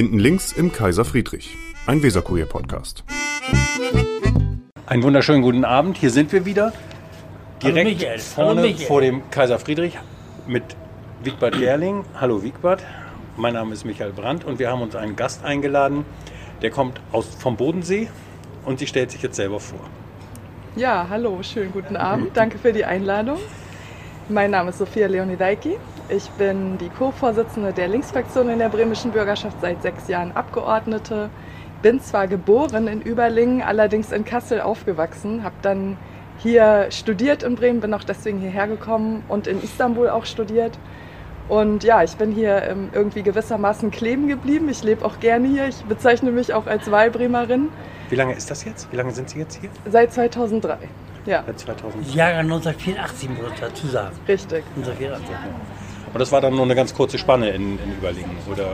Hinten links im Kaiser Friedrich, ein Weserkurier-Podcast. Einen wunderschönen guten Abend. Hier sind wir wieder. Direkt Michael. vorne Hallo, Michael. vor dem Kaiser Friedrich mit Wigbert Gerling. Hallo Wigbert. Mein Name ist Michael Brandt und wir haben uns einen Gast eingeladen. Der kommt aus, vom Bodensee und sie stellt sich jetzt selber vor. Ja, hallo, schönen guten Abend. Danke für die Einladung. Mein Name ist Sophia Leonidaiki. Ich bin die Co-Vorsitzende der Linksfraktion in der bremischen Bürgerschaft, seit sechs Jahren Abgeordnete. Bin zwar geboren in Überlingen, allerdings in Kassel aufgewachsen, habe dann hier studiert in Bremen, bin auch deswegen hierher gekommen und in Istanbul auch studiert. Und ja, ich bin hier ähm, irgendwie gewissermaßen kleben geblieben. Ich lebe auch gerne hier. Ich bezeichne mich auch als Wahlbremerin Wie lange ist das jetzt? Wie lange sind Sie jetzt hier? seit 2003. Ja, Seit 2000. Jahrgang 1984 muss ich dazu sagen. richtig. 1984. Und das war dann nur eine ganz kurze Spanne in, in Überlingen, oder?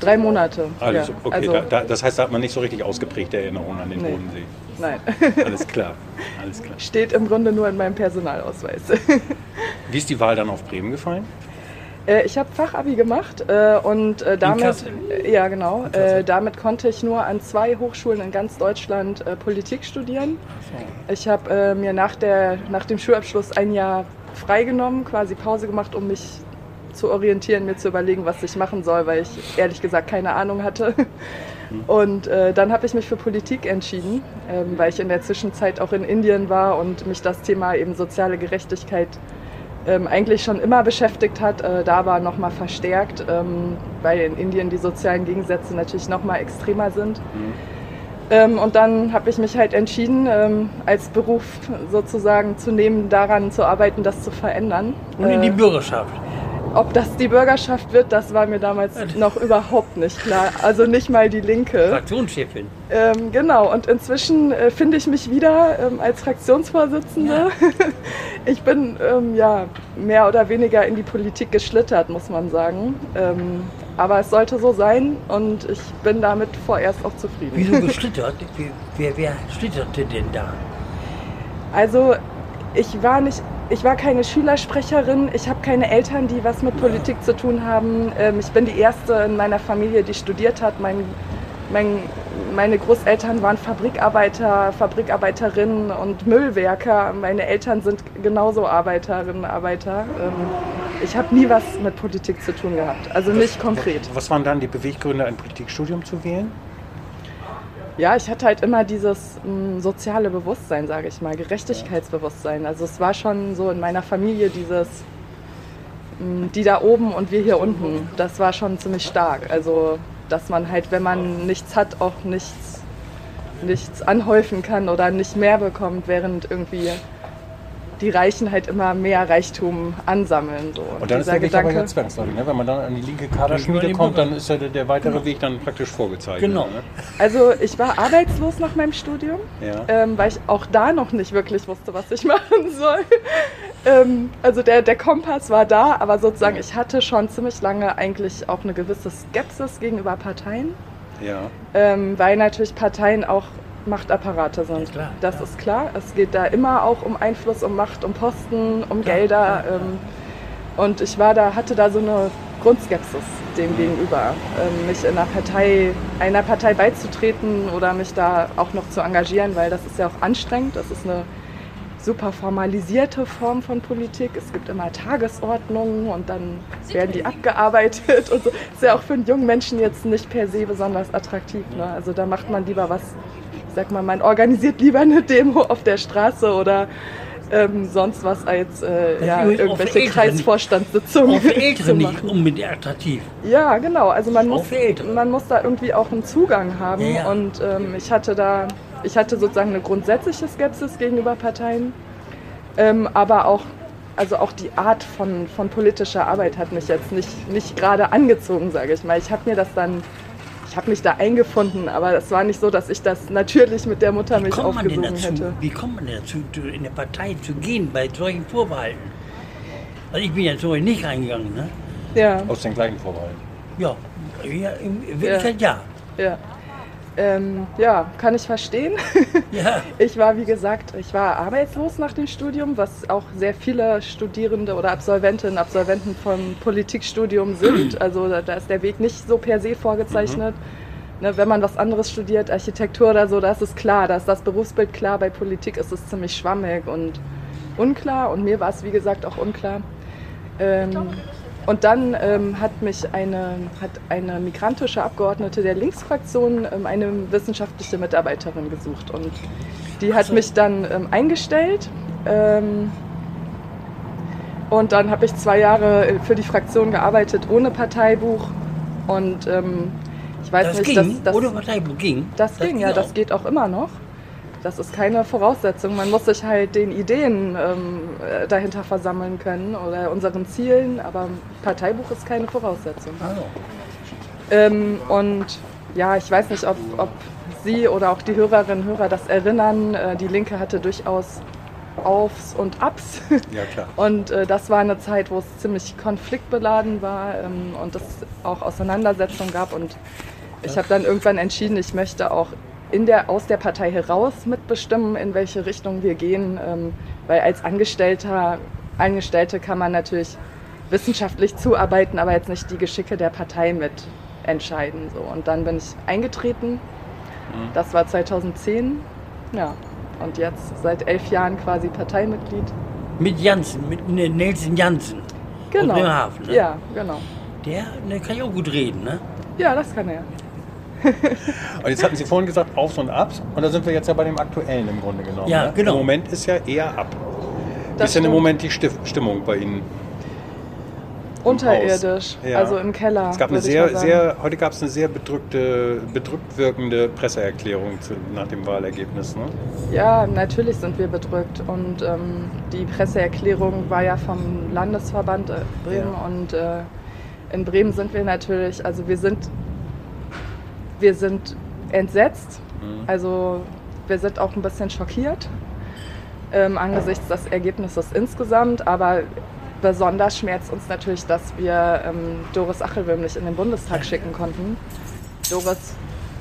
Drei Monate. Alles, ja. okay, also, da, da, das heißt, da hat man nicht so richtig ausgeprägte Erinnerungen an den Nee. Bodensee. nein. Alles klar, alles klar. Steht im Grunde nur in meinem Personalausweis. Wie ist die Wahl dann auf Bremen gefallen? Äh, ich habe Fachabi gemacht äh, und äh, damit, ja genau, damit konnte ich nur an zwei Hochschulen in ganz Deutschland Politik studieren. Ich habe mir nach, der, nach dem Schulabschluss ein Jahr freigenommen, quasi Pause gemacht, um mich zu orientieren, mir zu überlegen, was ich machen soll, weil ich ehrlich gesagt keine Ahnung hatte. Und äh, dann habe ich mich für Politik entschieden, ähm, weil ich in der Zwischenzeit auch in Indien war und mich das Thema eben soziale Gerechtigkeit ähm, eigentlich schon immer beschäftigt hat, äh, da aber nochmal verstärkt, ähm, weil in Indien die sozialen Gegensätze natürlich nochmal extremer sind. Ähm, und dann habe ich mich halt entschieden, ähm, als Beruf sozusagen zu nehmen, daran zu arbeiten, das zu verändern. Und in die Äh, Bürgerschaft. Ob das die Bürgerschaft wird, das war mir damals noch überhaupt nicht klar. Also nicht mal die Linke. Fraktionschefin. Ähm, genau, und inzwischen äh, finde ich mich wieder ähm, als Fraktionsvorsitzende. ich bin ähm, ja mehr oder weniger in die Politik geschlittert, muss man sagen. Ähm, aber es sollte so sein und ich bin damit vorerst auch zufrieden. Wieso geschlittert? Wie- Wer, wer schlitterte denn da? Also ich war nicht, ich war keine Schülersprecherin, ich habe keine Eltern, die was mit Politik zu tun haben. Ähm, ich bin die erste in meiner Familie, die studiert hat. Mein, mein, meine Großeltern waren Fabrikarbeiter, Fabrikarbeiterinnen und Müllwerker. Meine Eltern sind genauso Arbeiterinnen, Arbeiter. Ähm, ich habe nie was mit Politik zu tun gehabt, also nicht konkret. Was waren dann die Beweggründe, ein Politikstudium zu wählen? Ja, ich hatte halt immer dieses mh, soziale Bewusstsein, sage ich mal, Gerechtigkeitsbewusstsein. Also es war schon so in meiner Familie dieses, mh, die da oben und wir hier unten. Das war schon ziemlich stark. Also dass man halt, wenn man nichts hat, auch nichts, nichts anhäufen kann oder nicht mehr bekommt, während irgendwie die Reichen halt immer mehr Reichtum ansammeln. So. Und dann ist der Weg aber Gedanke, ja zwangsläufig. Ne? Wenn man dann an die linke Kaderschmiede kommt, dann ist ja der, der weitere Weg dann praktisch vorgezeichnet. Genau. Ne? also ich war arbeitslos nach meinem Studium. Ja. ähm, weil ich auch da noch nicht wirklich wusste, was ich machen soll. ähm, also der, der Kompass war da, aber sozusagen ich hatte schon ziemlich lange eigentlich auch eine gewisse Skepsis gegenüber Parteien, ja. ähm, weil natürlich Parteien auch Machtapparate sind. Ja, klar, das ja. ist klar. Es geht da immer auch um Einfluss, um Macht, um Posten, um Ja, Gelder. ja. Ähm, und ich war da, hatte da so eine Grundskepsis dem gegenüber, ähm, mich in einer Partei, einer Partei beizutreten oder mich da auch noch zu engagieren, weil das ist ja auch anstrengend. Das ist eine super formalisierte Form von Politik. Es gibt immer Tagesordnungen und dann werden die abgearbeitet und so. Ist ja auch für einen jungen Menschen jetzt nicht per se besonders attraktiv. Ne? Also da macht man lieber was, sag mal, man organisiert lieber eine Demo auf der Straße oder ähm, sonst was als äh, ja, irgendwelche Kreisvorstandssitzungen Auch für Ältere nicht unbedingt attraktiv. Ja, genau. Also man muss, man muss da irgendwie auch einen Zugang haben. Ja, ja. Und ähm, ich hatte da, ich hatte sozusagen eine grundsätzliche Skepsis gegenüber Parteien, ähm, aber auch, also auch die Art von, von politischer Arbeit hat mich jetzt nicht, nicht gerade angezogen, sage ich mal. Ich habe mir das dann, ich habe mich da eingefunden, aber es war nicht so, dass ich das natürlich mit der Muttermilch Kommt man denn aufgesogen dazu? hätte. Wie kommt man denn dazu, in der Partei zu gehen bei solchen Vorbehalten? Also ich bin ja so nicht reingegangen, ne? Ja, Aus den gleichen Vorbehalten. Ja, ja in Wirklichkeit ja. ja. Ähm, ja, kann ich verstehen. Ja. Ich war, wie gesagt, ich war arbeitslos nach dem Studium, was auch sehr viele Studierende oder Absolventinnen, Absolventen von Politikstudium sind. Also da da ist der Weg nicht so per se vorgezeichnet. Ne, wenn man was anderes studiert, Architektur oder so, da ist es klar, da ist das Berufsbild klar. Bei Politik ist es ziemlich schwammig und unklar. Und mir war es, wie gesagt, auch unklar. Ähm, und dann ähm, hat mich eine, hat eine migrantische Abgeordnete der Linksfraktion ähm, eine wissenschaftliche Mitarbeiterin gesucht. Und die hat mich dann ähm, eingestellt. Ähm, und dann habe ich zwei Jahre äh, für die Fraktion gearbeitet ohne Parteibuch. Und ähm, ich weiß Das nicht, ging, dass, dass ohne Parteibuch ging. das, ging, ja, das auch. geht auch immer noch. Das ist keine Voraussetzung. Man muss sich halt den Ideen ähm, äh, dahinter versammeln können oder unseren Zielen, aber Parteibuch ist keine Voraussetzung. Also, Ähm, und ja, ich weiß nicht, ob, ob Sie oder auch die Hörerinnen und Hörer das erinnern. Äh, die Linke hatte durchaus Aufs und Abs. Ja, klar. Und äh, das war eine Zeit, wo es ziemlich konfliktbeladen war ähm, und es auch Auseinandersetzungen gab. Und ich habe dann irgendwann entschieden, ich möchte auch in der, aus der Partei heraus mitbestimmen, in welche Richtung wir gehen. Ähm, weil als Angestellter, Angestellte kann man natürlich wissenschaftlich zuarbeiten, aber jetzt nicht die Geschicke der Partei mit entscheiden. So. Und dann bin ich eingetreten. Das war 2010. Ja. Und jetzt seit elf Jahren quasi Parteimitglied. mit Janssen, mit ne- Nelson Janssen. Genau. Aus Bremerhaven, ne? Ja, genau. Der, der kann ja auch gut reden, ne? Ja, das kann er. Und jetzt hatten Sie vorhin gesagt Aufs und Abs. Und da sind wir jetzt ja bei dem Aktuellen im Grunde genommen. Ja, ne? genau. Im Moment ist ja eher ab. Wie Das ist denn im. Moment die Stif Stimmung bei Ihnen? Unterirdisch, Ja. also im Keller. Es gab eine sehr, sehr, heute gab es eine sehr bedrückte, bedrückt wirkende Presseerklärung zu, nach dem Wahlergebnis. Ne? Ja, natürlich sind wir bedrückt. Und ähm, die Presseerklärung war ja vom Landesverband äh, Bremen. Ja. Und äh, in Bremen sind wir natürlich, also wir sind, wir sind entsetzt. Mhm. Also wir sind auch ein bisschen schockiert ähm, angesichts des Ergebnisses insgesamt. Aber besonders schmerzt uns natürlich, dass wir ähm, Doris Achelwilm nicht in den Bundestag schicken konnten. Doris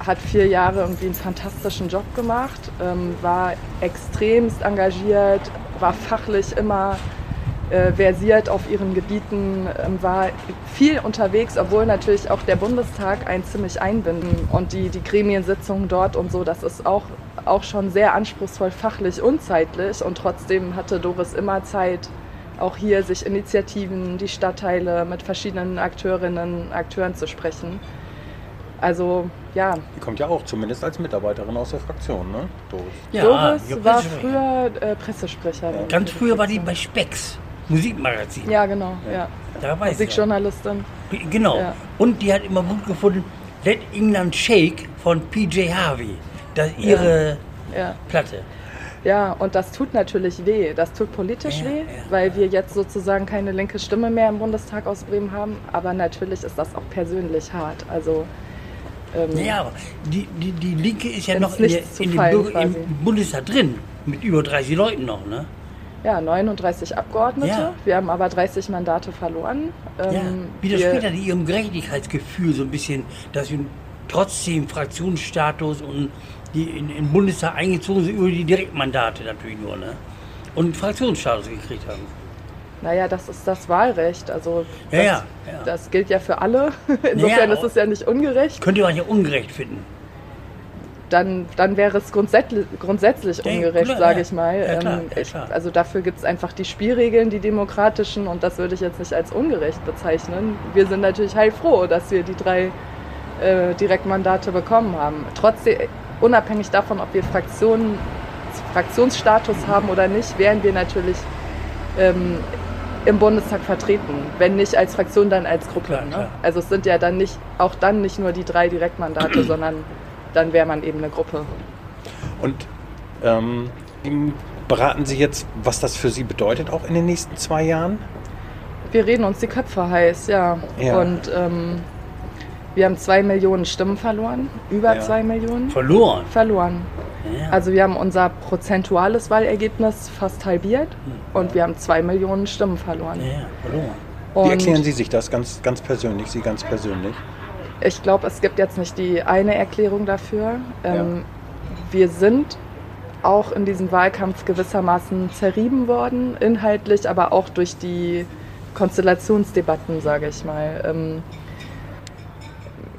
hat vier Jahre irgendwie einen fantastischen Job gemacht, ähm, war extremst engagiert, war fachlich immer äh, versiert auf ihren Gebieten, ähm, war viel unterwegs, obwohl natürlich auch der Bundestag ein ziemlich einbinden und die, die Gremiensitzungen dort und so, das ist auch, auch schon sehr anspruchsvoll fachlich und zeitlich und trotzdem hatte Doris immer Zeit, auch hier sich Initiativen, die Stadtteile mit verschiedenen Akteurinnen, Akteuren zu sprechen. Also ja, Die kommt ja auch zumindest als Mitarbeiterin aus der Fraktion, ne? Doris. Ja, Doris war früher äh, Pressesprecherin. Ganz früher war die bei Spex, Musikmagazin. Ja, genau, ja. Da weiß. Musikjournalistin. Genau. Ja. Und die hat immer gut gefunden, Let England Shake von PJ Harvey. Das ihre Ja. Platte. ja, und das tut natürlich weh. Das tut politisch Ja, weh, ja. weil wir jetzt sozusagen keine linke Stimme mehr im Bundestag aus Bremen haben. Aber natürlich ist das auch persönlich hart. Also ähm, Ja, aber die, die, die Linke ist ja noch in, der, in dem. Bundestag drin. Mit über 30 Leuten noch, ne? Ja, 39 Abgeordnete. Ja. Wir haben aber 30 Mandate verloren. Ja. Ähm, Widerspricht wir- das ihrem Gerechtigkeitsgefühl so ein bisschen, dass wir trotzdem Fraktionsstatus und die in in den Bundestag eingezogen sind über die Direktmandate natürlich nur, ne? Und Fraktionsstatus gekriegt haben. Naja, das ist das Wahlrecht. Also Ja, das, ja, ja. das gilt ja für alle. Insofern Ja, ist es ja nicht ungerecht. Könnte man ja ungerecht finden. Dann, dann wäre es grundsätzlich, grundsätzlich Ja, ungerecht, sage ich mal. Ja, klar, Ähm, ja, klar. also dafür gibt es einfach die Spielregeln, die demokratischen, und das würde ich jetzt nicht als ungerecht bezeichnen. Wir sind natürlich heilfroh, dass wir die drei äh, Direktmandate bekommen haben. Trotzdem, unabhängig davon, ob wir Fraktionen, Fraktionsstatus haben oder nicht, wären wir natürlich ähm, im Bundestag vertreten. Wenn nicht als Fraktion, dann als Gruppe. Klar, ne? Also es sind ja dann nicht, auch dann nicht nur die drei Direktmandate, sondern dann wäre man eben eine Gruppe. Und ähm, wie beraten Sie jetzt, was das für Sie bedeutet, auch in den nächsten zwei Jahren? Wir reden uns die Köpfe heiß, ja. Ja. Und ähm, wir haben zwei Millionen Stimmen verloren, über Ja. zwei Millionen Verloren. verloren. Ja. Also wir haben unser prozentuales Wahlergebnis fast halbiert und wir haben zwei Millionen Stimmen verloren. ja, verloren. Wie Und erklären Sie sich das ganz, ganz persönlich, Sie ganz persönlich? Ich glaube, es gibt jetzt nicht die eine Erklärung dafür. Ähm, Wir sind auch in diesem Wahlkampf gewissermaßen zerrieben worden, inhaltlich, aber auch durch die Konstellationsdebatten, sage ich mal. Ähm,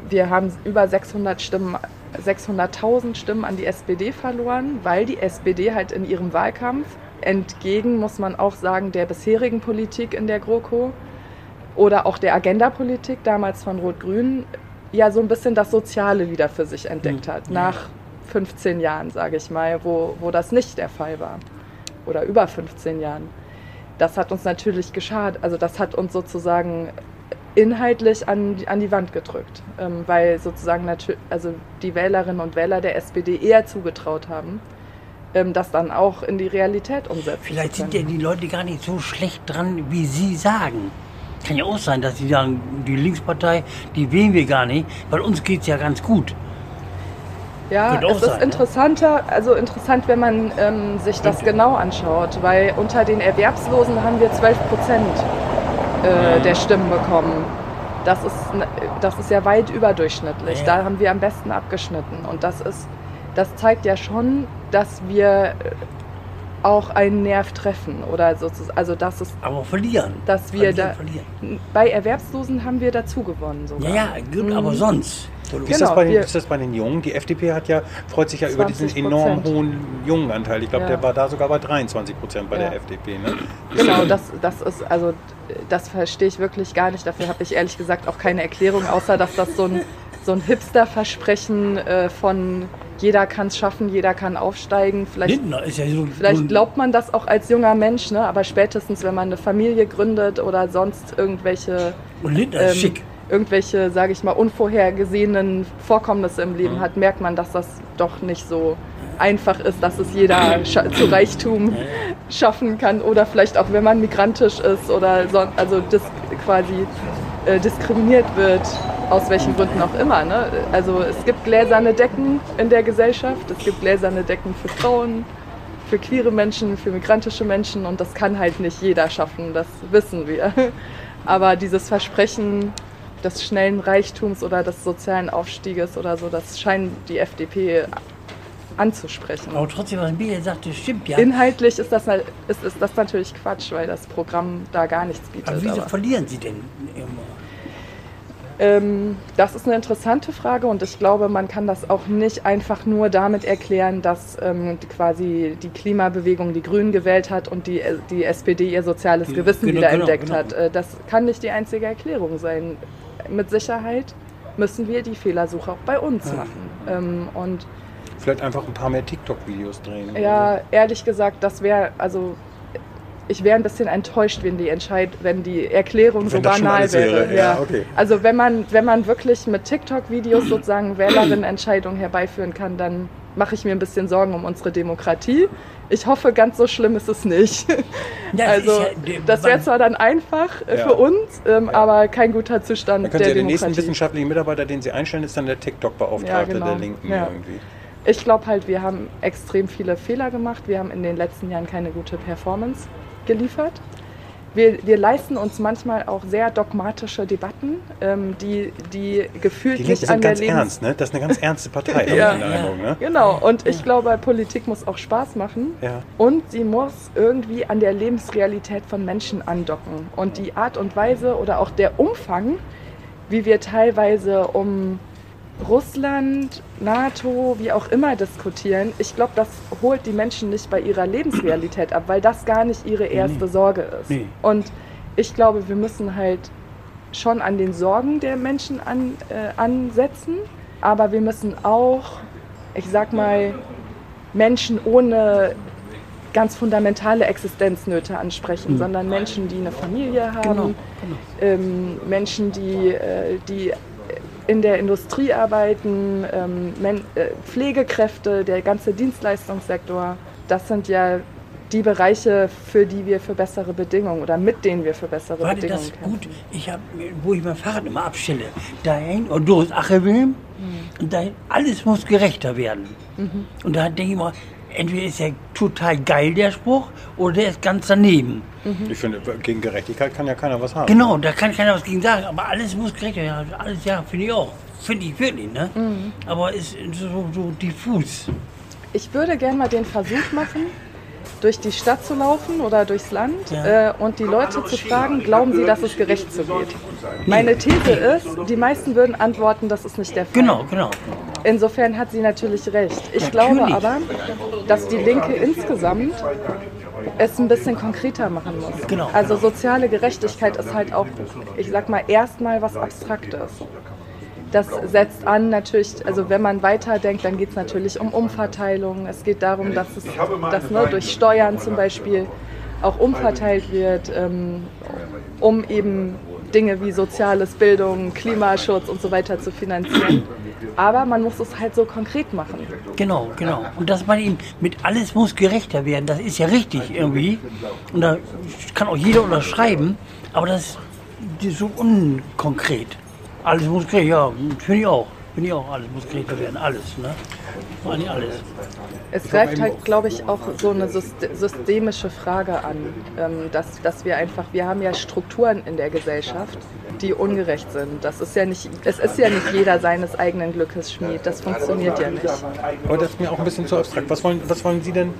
wir haben über 600 Stimmen, 600.000 Stimmen an die SPD verloren, weil die SPD halt in ihrem Wahlkampf entgegen, muss man auch sagen, der bisherigen Politik in der GroKo oder auch der Agenda-Politik damals von Rot-Grün ja so ein bisschen das Soziale wieder für sich entdeckt hat. Nach 15 Jahren, sage ich mal, wo, wo das nicht der Fall war. Oder über 15 Jahren. Das hat uns natürlich geschadet. Also das hat uns sozusagen inhaltlich an, an die Wand gedrückt, ähm, weil sozusagen natür- also die Wählerinnen und Wähler der SPD eher zugetraut haben, ähm, das dann auch in die Realität umsetzen Vielleicht sind ja die Leute gar nicht so schlecht dran, wie Sie sagen. Kann ja auch sein, dass Sie sagen, die Linkspartei, die wählen wir gar nicht, weil uns geht es ja ganz gut. Ja, es ist sein, ne? interessanter, also interessant, wenn man ähm, sich das Könnte. genau anschaut, weil unter den Erwerbslosen haben wir 12 Prozent äh, der Stimmen bekommen. Das ist, das ist ja weit überdurchschnittlich. Ja. Da haben wir am besten abgeschnitten. Und das ist, das zeigt ja schon, dass wir auch einen Nerv treffen oder sozusagen, also dass es, Aber verlieren. dass wir verlieren, da, verlieren. bei Erwerbslosen haben wir dazu gewonnen sogar. Ja, ja, gut, aber Mhm. sonst. Wie ist, Genau, das bei den, ist das bei den Jungen? Die FDP hat ja, freut sich ja über diesen 20%. enorm hohen Jungenanteil. Ich glaube, Ja. der war da sogar bei 23 Prozent bei Ja. der FDP. Ne? Genau, das, das ist, also das verstehe ich wirklich gar nicht. Dafür habe ich ehrlich gesagt auch keine Erklärung, außer dass das so ein, so ein Hipster-Versprechen äh, von jeder kann es schaffen, jeder kann aufsteigen. Vielleicht, Lindner ist ja so. vielleicht glaubt man das auch als junger Mensch, ne? aber spätestens, wenn man eine Familie gründet oder sonst irgendwelche Und Lindner ähm, ist schick. irgendwelche, sage ich mal, unvorhergesehenen Vorkommnisse im Mhm. Leben hat, merkt man, dass das doch nicht so einfach ist, dass es jeder zu Reichtum schaffen kann oder vielleicht auch, wenn man migrantisch ist oder so, also dis quasi äh, diskriminiert wird, aus welchen Gründen auch immer. Ne? Also es gibt gläserne Decken in der Gesellschaft, es gibt gläserne Decken für Frauen, für queere Menschen, für migrantische Menschen und das kann halt nicht jeder schaffen, das wissen wir. Aber dieses Versprechen des schnellen Reichtums oder des sozialen Aufstieges oder so, das scheint die FDP anzusprechen. Aber trotzdem, was Michael sagte, stimmt ja. Inhaltlich ist das, ist, ist das natürlich Quatsch, weil das Programm da gar nichts bietet. aber wieso aber- verlieren Sie denn immer? Ähm, das ist eine interessante Frage und ich glaube, man kann das auch nicht einfach nur damit erklären, dass ähm, quasi die Klimabewegung die Grünen gewählt hat und die, die SPD ihr soziales Ja, Gewissen genau, wieder genau, entdeckt genau. hat. Äh, das kann nicht die einzige Erklärung sein. Mit Sicherheit müssen wir die Fehlersuche auch bei uns machen. Ähm, und Vielleicht einfach ein paar mehr TikTok-Videos drehen. oder ja, ehrlich gesagt, das wäre, also ich wäre ein bisschen enttäuscht, wenn die Entscheid wenn die Erklärung so Wenn schon banal wäre. wäre, ja, okay. Also wenn man, wenn man wirklich mit TikTok-Videos sozusagen Wählerinnenentscheidungen herbeiführen kann, dann mache ich mir ein bisschen Sorgen um unsere Demokratie. Ich hoffe, ganz so schlimm ist es nicht. Ja, also der- das wäre zwar dann einfach äh, Ja. für uns, ähm, Ja. aber kein guter Zustand Dann der Sie ja den nächsten Demokratie. wissenschaftlichen Mitarbeiter, den Sie einstellen, ist dann der TikTok-Beauftragte Ja, genau. der Linken Ja. irgendwie. Ich glaube halt, wir haben extrem viele Fehler gemacht. Wir haben in den letzten Jahren keine gute Performance geliefert. Wir, wir leisten uns manchmal auch sehr dogmatische Debatten, ähm, die, die gefühlt Die nicht an sind der ganz Lebens... ernst, ne? Das ist eine ganz ernste Partei, habe Ja. ich den Eindruck, ne? Genau, und ich glaube, Politik muss auch Spaß machen. Ja. Und sie muss irgendwie an der Lebensrealität von Menschen andocken. Und die Art und Weise oder auch der Umfang, wie wir teilweise um Russland, NATO, wie auch immer diskutieren, ich glaube, das holt die Menschen nicht bei ihrer Lebensrealität ab, weil das gar nicht ihre erste Sorge ist. Nee. Und ich glaube, wir müssen halt schon an den Sorgen der Menschen an, äh, ansetzen, aber wir müssen auch, ich sag mal, Menschen ohne ganz fundamentale Existenznöte ansprechen, sondern Menschen, die eine Familie haben, Genau, ähm, Menschen, die, äh, die in der Industrie arbeiten, ähm, äh, Pflegekräfte, der ganze Dienstleistungssektor. Das sind ja die Bereiche, für die wir für bessere Bedingungen oder mit denen wir für bessere War Bedingungen das kämpfen. gut? Ich habe, wo ich mein Fahrrad immer abstelle, dahin und durch Achewilm Mhm. und dahin, alles muss gerechter werden. Und da denke ich mal, entweder ist er total geil, der Spruch, oder der ist ganz daneben. Ich finde, gegen Gerechtigkeit kann ja keiner was haben. Genau, da kann keiner was gegen sagen, aber alles muss gerecht werden. Alles, ja, finde ich auch. Finde ich wirklich, ne? Mhm. Aber ist so, so diffus. Ich würde gerne mal den Versuch machen, durch die Stadt zu laufen oder durchs Land Ja. äh, und die Leute zu fragen, glauben sie, dass es gerecht zugeht? Meine These ist, die meisten würden antworten, das ist nicht der Fall. Genau, genau. Insofern hat sie natürlich recht. Ich glaube Natürlich. aber, dass die Linke insgesamt es ein bisschen konkreter machen muss. Genau. Also soziale Gerechtigkeit ist halt auch, ich sag mal, erstmal was Abstraktes. Das setzt an natürlich, also wenn man weiterdenkt, dann geht es natürlich um Umverteilung. Es geht darum, dass es dass, ne, durch Steuern zum Beispiel auch umverteilt wird, ähm, um eben Dinge wie Soziales, Bildung, Klimaschutz und so weiter zu finanzieren. Aber man muss es halt so konkret machen. Genau, genau. Und dass man eben mit alles muss gerechter werden, das ist ja richtig irgendwie. Und da kann auch jeder unterschreiben, aber das ist so unkonkret. Alles muss gerecht, ja, finde ich auch. Finde ich auch, alles muss gerechter werden, alles, ne? Eigentlich alles. Es greift halt, glaube ich, auch so eine syst- systemische Frage an, ähm, dass, dass wir einfach, wir haben ja Strukturen in der Gesellschaft, die ungerecht sind. Das ist ja nicht, es ist ja nicht jeder seines eigenen Glückes Schmied. Das funktioniert ja nicht. Aber das ist mir auch ein bisschen zu abstrakt. Was wollen, was wollen Sie denn?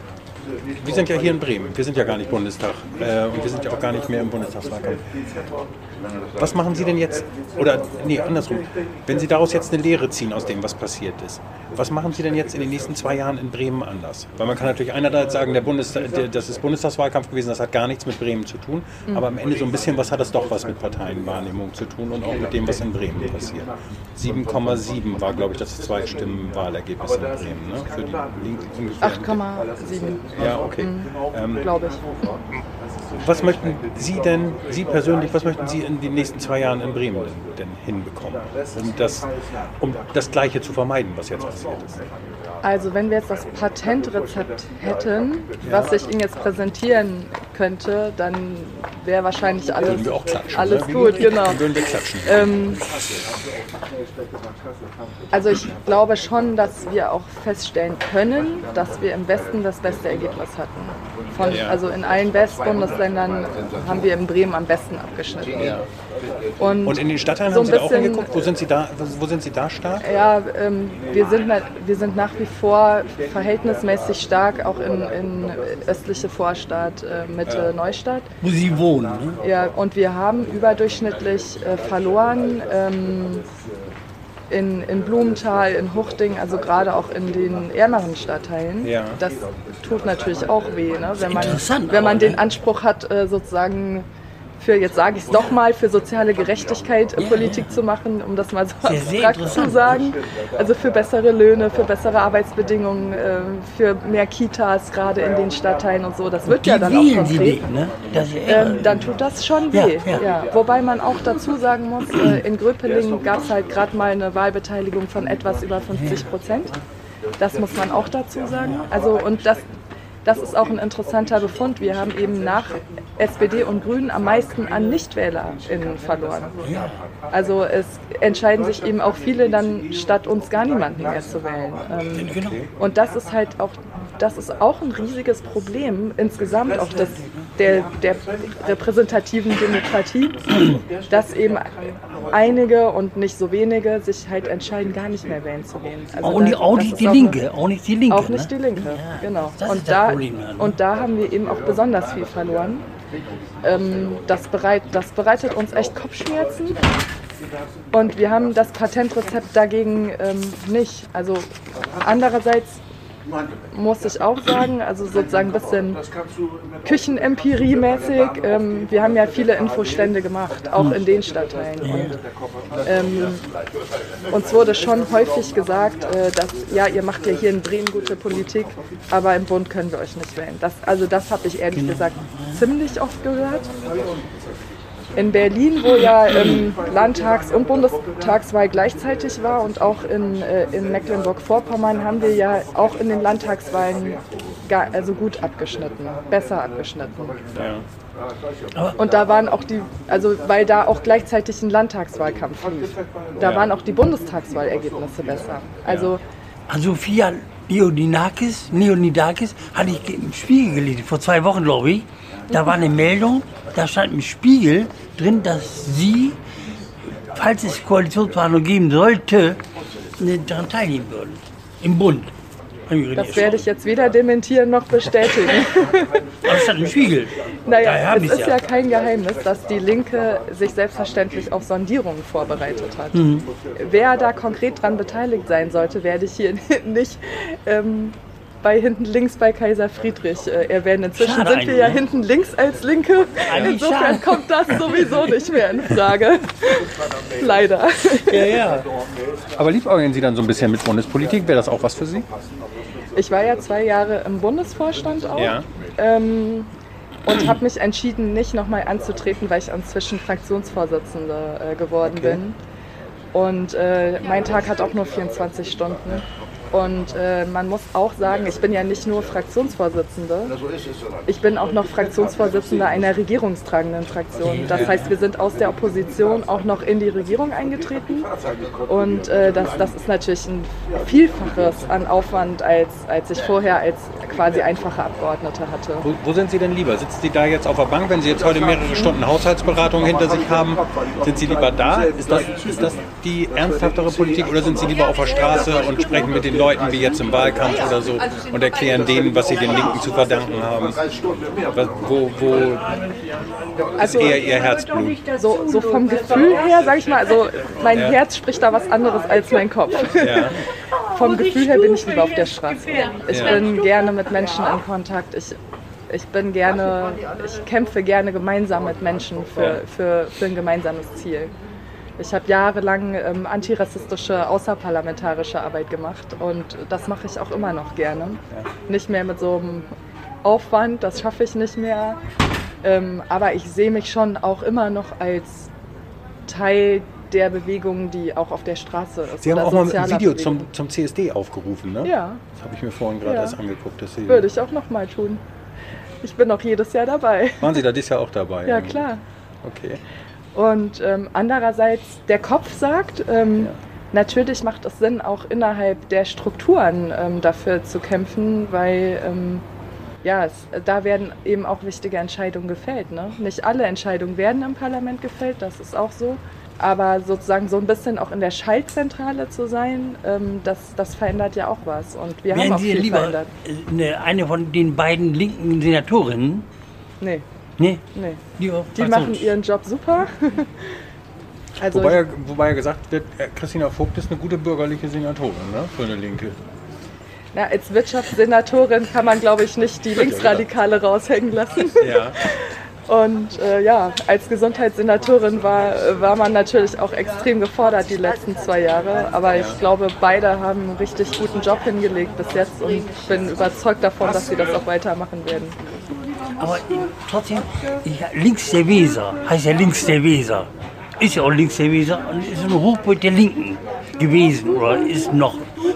Wir sind ja hier in Bremen. Wir sind ja gar nicht Bundestag. Äh, und wir sind ja auch gar nicht mehr im Bundestagswahlkampf. Was machen Sie denn jetzt? Oder, nee, andersrum. Wenn Sie daraus jetzt eine Lehre ziehen aus dem, was passiert ist, was machen Sie denn jetzt in den nächsten zwei Jahren in Bremen anders? Weil man kann natürlich einerseits sagen, der Bundestag, der, das ist Bundestagswahlkampf gewesen, das hat gar nichts mit Bremen zu tun. Aber am Ende so ein bisschen was hat das doch was mit Parteienwahrnehmung zu tun und auch mit dem, was in Bremen passiert. 7,7 war, glaube ich, das Zweitstimmenwahlergebnis in Bremen. Ne? Für die Linke ungefähr. 8,7, Ja, okay. Ähm, glaube ich. was möchten Sie denn, Sie persönlich, was möchten Sie in den nächsten zwei Jahren in Bremen denn, hinbekommen, um das, um das Gleiche zu vermeiden, was jetzt passiert ist? Also wenn wir jetzt das Patentrezept hätten, was ich Ihnen jetzt präsentieren könnte, dann wäre wahrscheinlich alles, wir auch klatschen. alles ne? gut, genau. Würden wir klatschen. Ähm, also ich glaube schon, dass wir auch feststellen können, dass wir im Westen das beste Ergebnis hatten. Von. Also in allen Westbundesländern haben wir in Bremen am besten abgeschnitten. Und, Und in den Stadtteilen so haben Sie da auch bisschen- hingeguckt? Wo sind Sie da, wo sind Sie da stark? ja, ähm, wir, sind, wir sind nach wie vor verhältnismäßig stark, auch in, in östliche Vorstadt, äh, Mitte Neustadt. Wo sie wohnen, ne? Ja, und wir haben überdurchschnittlich äh, verloren ähm, in, in Blumenthal, in Huchting, also gerade auch in den ärmeren Stadtteilen. Ja. Das tut natürlich auch weh, ne? wenn man, wenn man den ne? Anspruch hat, äh, sozusagen für, jetzt sage ich es doch mal, für soziale Gerechtigkeit äh, Ja, Politik ja. zu machen, um das mal so Sehr, sehr abstrakt zu sagen. Also für bessere Löhne, für bessere Arbeitsbedingungen, äh, für mehr Kitas, gerade in den Stadtteilen und so. Das wird Die ja dann auch konkret nicht, ne? Ähm, dann tut das schon weh. Ja, Wobei man auch dazu sagen muss, äh, in Gröpeling gab es halt gerade mal eine Wahlbeteiligung von etwas über 50 Prozent. Das muss man auch dazu sagen. Also und das, das ist auch ein interessanter Befund. Wir haben eben nach SPD und Grünen am meisten an NichtwählerInnen verloren. Also es entscheiden sich eben auch viele dann statt uns gar niemanden mehr zu wählen. Ähm, genau. und das ist halt auch, das ist auch ein riesiges Problem insgesamt auch des, der, der repräsentativen Demokratie, dass eben einige und nicht so wenige sich halt entscheiden, gar nicht mehr wählen zu gehen. Also Auch, nicht, da- auch das nicht die auch- Linke, auch nicht die Linke. Auch nicht ne? die Linke, Ja, genau. und, da, Problem, ne? und da haben wir eben auch besonders viel verloren. Ähm, das, bereit, das bereitet uns echt Kopfschmerzen. Und wir haben das Patentrezept dagegen ähm, nicht. Also andererseits muss ich auch sagen, also sozusagen ein bisschen Küchenempirie-mäßig. Ähm, wir haben ja viele Infostände gemacht, auch in den Stadtteilen. Und, ähm, uns wurde schon häufig gesagt, äh, dass ja, ihr macht ja hier in Bremen gute Politik, aber im Bund können wir euch nicht wählen. Das, also das habe ich ehrlich gesagt ziemlich oft gehört. In Berlin, wo ja ähm, Landtags- und Bundestagswahl gleichzeitig war und auch in, äh, in Mecklenburg-Vorpommern haben wir ja auch in den Landtagswahlen gar, also gut abgeschnitten, besser abgeschnitten. Und da waren auch die, also weil da auch gleichzeitig ein Landtagswahlkampf lief, da Ja. waren auch die Bundestagswahlergebnisse besser. Also An Sophia Leonidakis, Leonidakis, hatte ich im Spiegel gelesen, vor zwei Wochen, glaube ich. Da war eine Meldung, da stand im Spiegel drin, dass sie, falls es Koalitionsverhandlungen geben sollte, ne, daran teilnehmen würden. Im Bund. Das werde ich jetzt weder dementieren noch bestätigen. Aber stand im Spiegel. Naja, es ist ja. kein Geheimnis, dass die Linke sich selbstverständlich auf Sondierungen vorbereitet hat. Mhm. Wer da konkret dran beteiligt sein sollte, werde ich hier nicht ähm, bei hinten links bei Kaiser Friedrich äh, erwähnen. Inzwischen Schade sind wir ja ne? hinten links als Linke. Insofern schade. kommt das sowieso nicht mehr in Frage. Leider. Ja, ja. Aber liebäugeln Sie dann so ein bisschen mit Bundespolitik? Wäre das auch was für Sie? Ich war ja zwei Jahre im Bundesvorstand auch. Ja. Ähm, und habe mich entschieden, nicht nochmal anzutreten, weil ich inzwischen Fraktionsvorsitzende äh, geworden Okay. bin. Und äh, mein Tag hat auch nur 24 Stunden. Und äh, man muss auch sagen, ich bin ja nicht nur Fraktionsvorsitzende, ich bin auch noch Fraktionsvorsitzende einer regierungstragenden Fraktion. Das heißt, wir sind aus der Opposition auch noch in die Regierung eingetreten. Und äh, das, das ist natürlich ein Vielfaches an Aufwand, als, als ich vorher als quasi einfache Abgeordnete hatte. Wo, wo sind Sie denn lieber? Sitzen Sie da jetzt auf der Bank, wenn Sie jetzt heute mehrere Stunden Haushaltsberatung hinter sich haben? Sind Sie lieber da? Ist das, ist das die ernsthaftere Politik oder sind Sie lieber auf der Straße und sprechen mit den Leuten wie jetzt im Wahlkampf oder so und erklären denen, was sie den Linken zu verdanken haben? Wo, wo ist eher Ihr Herzblut? So, so vom Gefühl her, sag ich mal, also mein Ja. Herz spricht da was anderes als mein Kopf. Ja. Vom Gefühl her bin ich lieber auf der Straße. Ich Ja. bin gerne mit Menschen in Kontakt. Ich, ich bin gerne, ich kämpfe gerne gemeinsam mit Menschen für, für, für ein gemeinsames Ziel. Ich habe jahrelang ähm, antirassistische außerparlamentarische Arbeit gemacht und das mache ich auch immer noch gerne. Nicht mehr mit so einem Aufwand, das schaffe ich nicht mehr. Ähm, aber ich sehe mich schon auch immer noch als Teil der Bewegung, die auch auf der Straße ist. Sie haben auch mal ein Video Bewegung. zum, zum CSD aufgerufen, ne? Ja, Das habe ich mir vorhin gerade Ja. erst angeguckt. Dass Sie, würde ich auch noch mal tun. Ich bin auch jedes Jahr dabei. Waren Sie da dieses Jahr auch dabei? Ja, klar. Okay. Und ähm, andererseits, der Kopf sagt, ähm, Ja. natürlich macht es Sinn, auch innerhalb der Strukturen ähm, dafür zu kämpfen, weil ähm, ja, es, da werden eben auch wichtige Entscheidungen gefällt. Ne? Nicht alle Entscheidungen werden im Parlament gefällt, das ist auch so. Aber sozusagen so ein bisschen auch in der Schaltzentrale zu sein, ähm, das, das verändert ja auch was. Und wir haben Wären auch Sie viel lieber verändert. äh, eine, eine von den beiden linken Senatorinnen? Nee, Nee, nee. Die Fraktions- machen ihren Job super. also Wobei, ja, wobei ja gesagt wird, äh, Christina Vogt ist eine gute bürgerliche Senatorin, ne? Für eine Linke. Na, als Wirtschaftssenatorin kann man, glaube ich, nicht die Linksradikale raushängen lassen. Ja. Und äh, ja, als Gesundheitssenatorin war, war man natürlich auch extrem gefordert die letzten zwei Jahre. Aber ich glaube, beide haben einen richtig guten Job hingelegt bis jetzt und ich bin überzeugt davon, dass sie das auch weitermachen werden. Aber trotzdem, ich, links der Weser, heißt ja links der Weser. Ist ja auch links der Weser und ist eine Hochburg der Linken gewesen oder ist noch.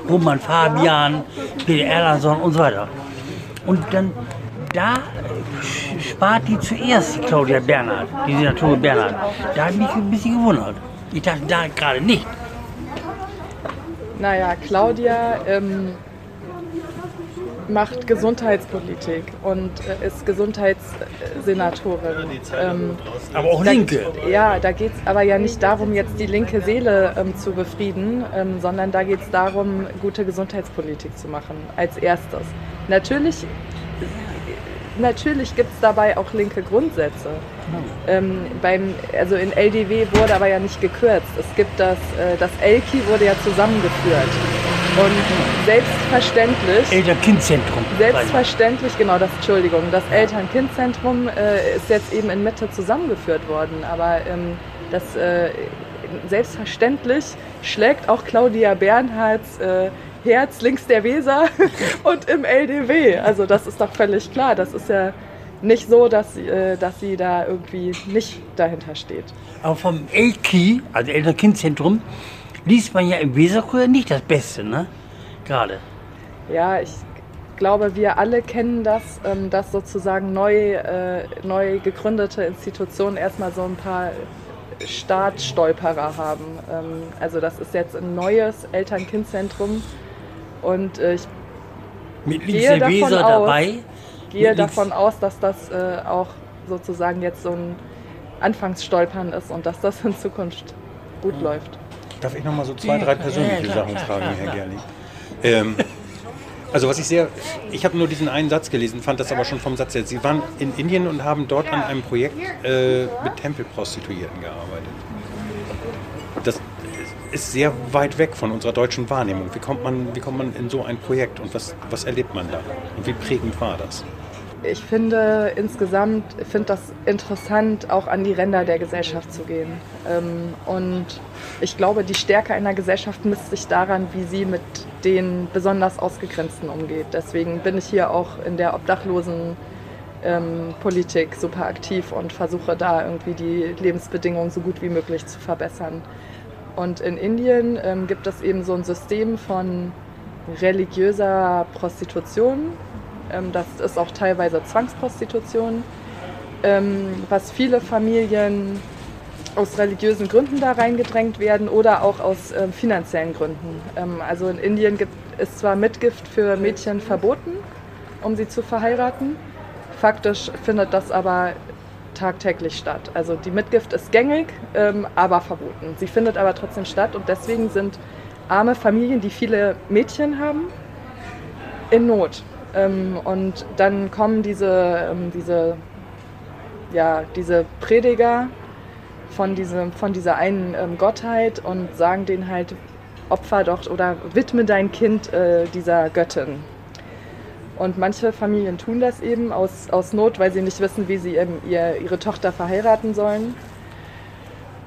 Roman Fabian, Peter Erlandsson und so weiter. Und dann, da spart die zuerst Claudia Bernhard, die Senatorin Bernhard. Da ich mich ein bisschen gewundert. Ich dachte da gerade nicht. Naja, Claudia ähm, macht Gesundheitspolitik und äh, ist Gesundheitssenatorin. Ähm, Aber auch Da- Linke. Ja, da geht es aber ja nicht darum, jetzt die linke Seele ähm, zu befrieden, ähm, sondern da geht es darum, gute Gesundheitspolitik zu machen, als erstes. Natürlich, natürlich gibt es dabei auch linke Grundsätze. Ähm, beim, also in LDW wurde aber ja nicht gekürzt. Es gibt das, äh, das ELKI wurde ja zusammengeführt. Und selbstverständlich Eltern-Kind-Zentrum. Selbstverständlich, genau das, Entschuldigung, das Eltern-Kind-Zentrum äh, ist jetzt eben in Mitte zusammengeführt worden, aber ähm, das äh, selbstverständlich schlägt auch Claudia Bernhards äh, Herz links der Weser und im LDW. Also das ist doch völlig klar. Das ist ja nicht so, dass, sie, äh, dass sie da irgendwie nicht dahinter steht. Aber vom ELKI, also Eltern-Kind-Zentrum, liest man ja im Weserkurier nicht das Beste, ne? Gerade. Ja, ich glaube, wir alle kennen das, ähm, dass sozusagen neu, äh, neu gegründete Institutionen erstmal so ein paar Startstolperer haben. Ähm, also das ist jetzt ein neues Eltern-Kind-Zentrum und äh, ich Mit gehe der Weser davon aus- dabei. gehe Mit davon aus, dass das äh, auch sozusagen jetzt so ein Anfangsstolpern ist und dass das in Zukunft gut läuft. Darf ich noch mal so zwei, drei persönliche Ja, klar, Sachen fragen, klar, Herr. Gerling? Ähm, also was ich sehr, ich habe nur diesen einen Satz gelesen, fand das aber schon vom Satz her. Sie waren in Indien und haben dort an einem Projekt äh, mit Tempelprostituierten gearbeitet. Das ist sehr weit weg von unserer deutschen Wahrnehmung. Wie kommt man, wie kommt man in so ein Projekt und was, was erlebt man da? Und wie prägend war das? Ich finde insgesamt, finde das interessant, auch an die Ränder der Gesellschaft zu gehen. Ähm, und ich glaube, die Stärke einer Gesellschaft misst sich daran, wie sie mit den besonders Ausgegrenzten umgeht. Deswegen bin ich hier auch in der Obdachlosen ähm, Politik super aktiv und versuche da irgendwie die Lebensbedingungen so gut wie möglich zu verbessern. Und in Indien ähm, gibt es eben so ein System von religiöser Prostitution. Ähm, das ist auch teilweise Zwangsprostitution, ähm, was viele Familien aus religiösen Gründen da reingedrängt werden oder auch aus ähm, finanziellen Gründen. Also in Indien ist zwar Mitgift für Mädchen verboten, um sie zu verheiraten. Faktisch findet das aber tagtäglich statt. Also die Mitgift ist gängig, aber verboten. Sie findet aber trotzdem statt und deswegen sind arme Familien, die viele Mädchen haben, in Not. Ähm, und dann kommen diese, ähm, diese, ja, diese Prediger von, diesem, von dieser einen ähm, Gottheit und sagen denen halt, opfer doch oder widme dein Kind äh, dieser Göttin. Und manche Familien tun das eben aus, aus Not, weil sie nicht wissen, wie sie ihr, ihre Tochter verheiraten sollen.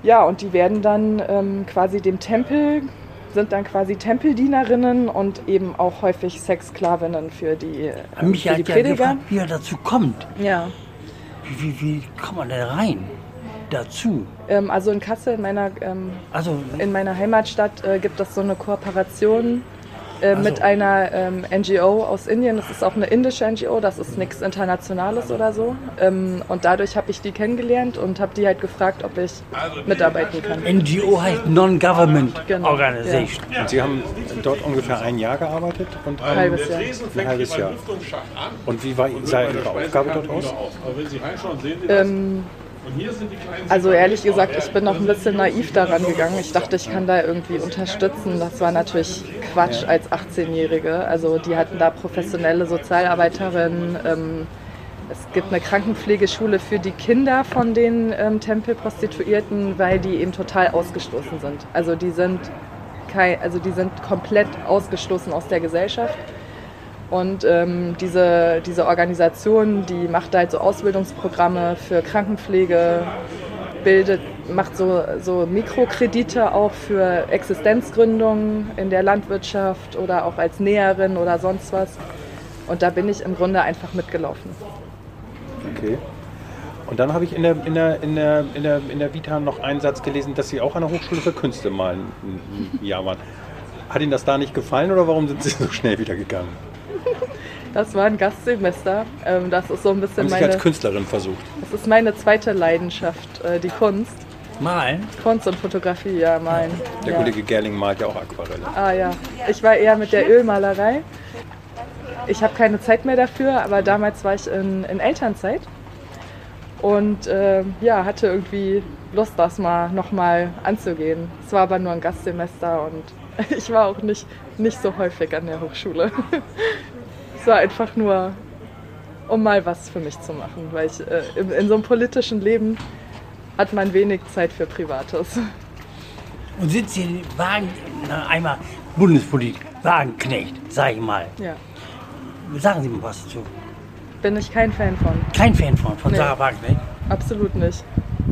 Ja, und die werden dann ähm, quasi dem Tempel, sind dann quasi Tempeldienerinnen und eben auch häufig Sexsklavinnen für die, ähm, Mich für die hat ja Prediger. gefragt, wie er dazu kommt. Ja. Wie, wie, wie kommt man da rein? Dazu. Ähm, also in Kassel, in meiner, ähm, Also, in meiner Heimatstadt, äh, gibt es so eine Kooperation äh, mit einer ähm, NGO aus Indien. Das ist auch eine indische NGO, das ist nichts Internationales oder so. Ähm, und dadurch habe ich die kennengelernt und habe die halt gefragt, ob ich mitarbeiten kann. NGO heißt Non-Government Genau, Organization. Und Sie haben dort ungefähr ein Jahr gearbeitet und Ein haben halbes Jahr. ein halbes Jahr. Und wie war, sah Ihre Aufgabe dort aus? Aber wenn Sie reinschauen, sehen Sie Ähm, Also ehrlich gesagt, ich bin noch ein bisschen naiv daran gegangen. Ich dachte, ich kann da irgendwie unterstützen. Das war natürlich Quatsch als 18-Jährige. Also die hatten da professionelle Sozialarbeiterinnen. Ähm, es gibt eine Krankenpflegeschule für die Kinder von den ähm, Tempelprostituierten, weil die eben total ausgestoßen sind. Also die sind kein, also die sind komplett ausgestoßen aus der Gesellschaft. Und ähm, diese, diese Organisation, die macht halt so Ausbildungsprogramme für Krankenpflege, bildet, macht so, so Mikrokredite auch für Existenzgründung in der Landwirtschaft oder auch als Näherin oder sonst was. Und da bin ich im Grunde einfach mitgelaufen. Okay. Und dann habe ich in der, in, der, in, der, in, der, in der Vita noch einen Satz gelesen, dass Sie auch an der Hochschule für Künste mal ein Jahr waren. Hat Ihnen das da nicht gefallen oder warum sind Sie so schnell wieder gegangen? Das war ein Gastsemester. Ähm, das ist so ein bisschen Haben sich meine, als Künstlerin versucht. das ist meine zweite Leidenschaft, äh, die Kunst. Malen. Kunst und Fotografie, ja, mein. Der ja. Kollege Gerling malt ja auch Aquarelle. Ah ja, ich war eher mit der Ölmalerei. Ich habe keine Zeit mehr dafür, aber damals war ich in, in Elternzeit und äh, ja, hatte irgendwie Lust, das mal nochmal anzugehen. Es war aber nur ein Gastsemester und ich war auch nicht, nicht so häufig an der Hochschule. es war einfach nur, um mal was für mich zu machen, weil ich äh, in, in so einem politischen Leben hat man wenig Zeit für Privates. Und sind Sie Wagen, na, einmal Bundespolitik, Wagenknecht, sag ich mal. Ja, Sagen Sie mir was dazu. bin ich kein Fan von. Kein Fan von, von Nee. Sarah Wagenknecht. Absolut nicht.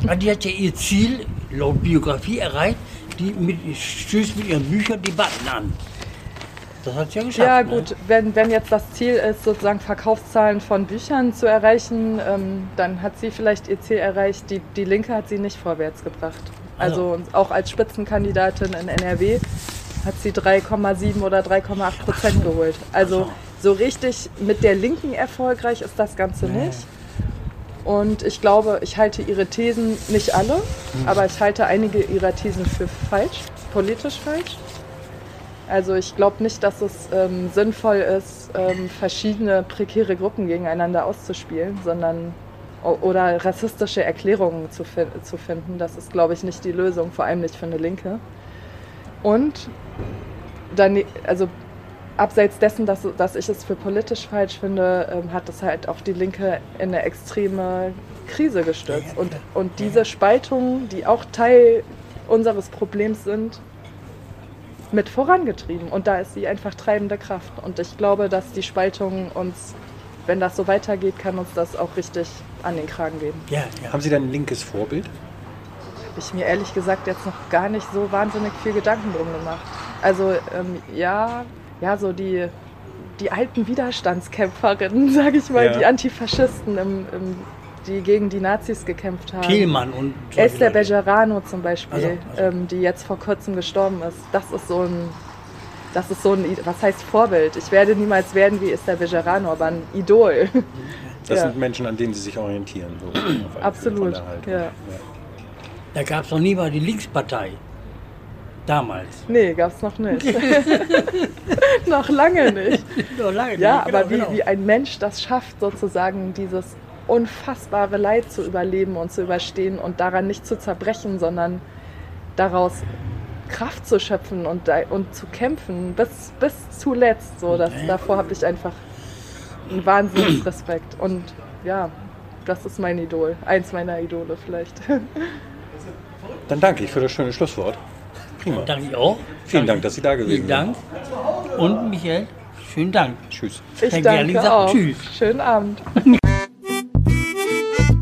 Aber die hat ja ihr Ziel laut Biografie erreicht, die mit, stößt mit ihren Büchern Debatten an. Das hat sie ja geschafft. Ja ne? gut, wenn, wenn jetzt das Ziel ist, sozusagen Verkaufszahlen von Büchern zu erreichen, ähm, dann hat sie vielleicht ihr Ziel erreicht. Die, die Linke hat sie nicht vorwärts gebracht. Also auch als Spitzenkandidatin in NRW hat sie 3,7 oder 3,8 Prozent geholt. Also so richtig mit der Linken erfolgreich ist das Ganze nicht. Und ich glaube, ich halte ihre Thesen nicht alle, aber ich halte einige ihrer Thesen für falsch, politisch falsch. Also ich glaube nicht, dass es ähm, sinnvoll ist, ähm, verschiedene prekäre Gruppen gegeneinander auszuspielen, sondern oder rassistische Erklärungen zu, fin zu finden. Das ist, glaube ich, nicht die Lösung, vor allem nicht für eine Linke. Und dann, also abseits dessen, dass, dass ich es für politisch falsch finde, ähm, hat es halt auch die Linke in eine extreme Krise gestürzt. Und, und diese Spaltungen, die auch Teil unseres Problems sind, mit vorangetrieben. Und da ist sie einfach treibende Kraft. Und ich glaube, dass die Spaltung uns, wenn das so weitergeht, kann uns das auch richtig an den Kragen gehen. Ja, ja. Haben Sie denn ein linkes Vorbild? Habe ich mir ehrlich gesagt jetzt noch gar nicht so wahnsinnig viel Gedanken drum gemacht. Also ähm, ja, ja, so die, die alten Widerstandskämpferinnen, sage ich mal, Ja. die Antifaschisten, im, im, die gegen die Nazis gekämpft haben. Thielmann und Esther Leute. Bejerano zum Beispiel, Also, also. Ähm, die jetzt vor kurzem gestorben ist. Das ist so ein, das ist so ein, was heißt Vorbild? Ich werde niemals werden wie Esther Bejerano, aber ein Idol. Das Ja. sind Menschen, an denen Sie sich orientieren. So, Absolut, Haltung. ja. Da gab es noch nie mal die Linkspartei. Damals. Nee, gab's noch nicht. noch lange nicht. Noch lange Ja, nicht. aber Genau, wie, genau. wie ein Mensch das schafft, sozusagen dieses unfassbare Leid zu überleben und zu überstehen und daran nicht zu zerbrechen, sondern daraus Kraft zu schöpfen und, und zu kämpfen bis, bis zuletzt. So, das, Okay. davor habe ich einfach einen Wahnsinnsrespekt. Und ja, das ist mein Idol. Eins meiner Idole vielleicht. Dann danke ich für das schöne Schlusswort. Prima. Danke ich auch. Vielen Dank, dass Sie da gewesen Vielen Dank. Und Michael, schönen Dank. sind. Tschüss. Ich Herr danke auch. Tschüss. Schönen Abend.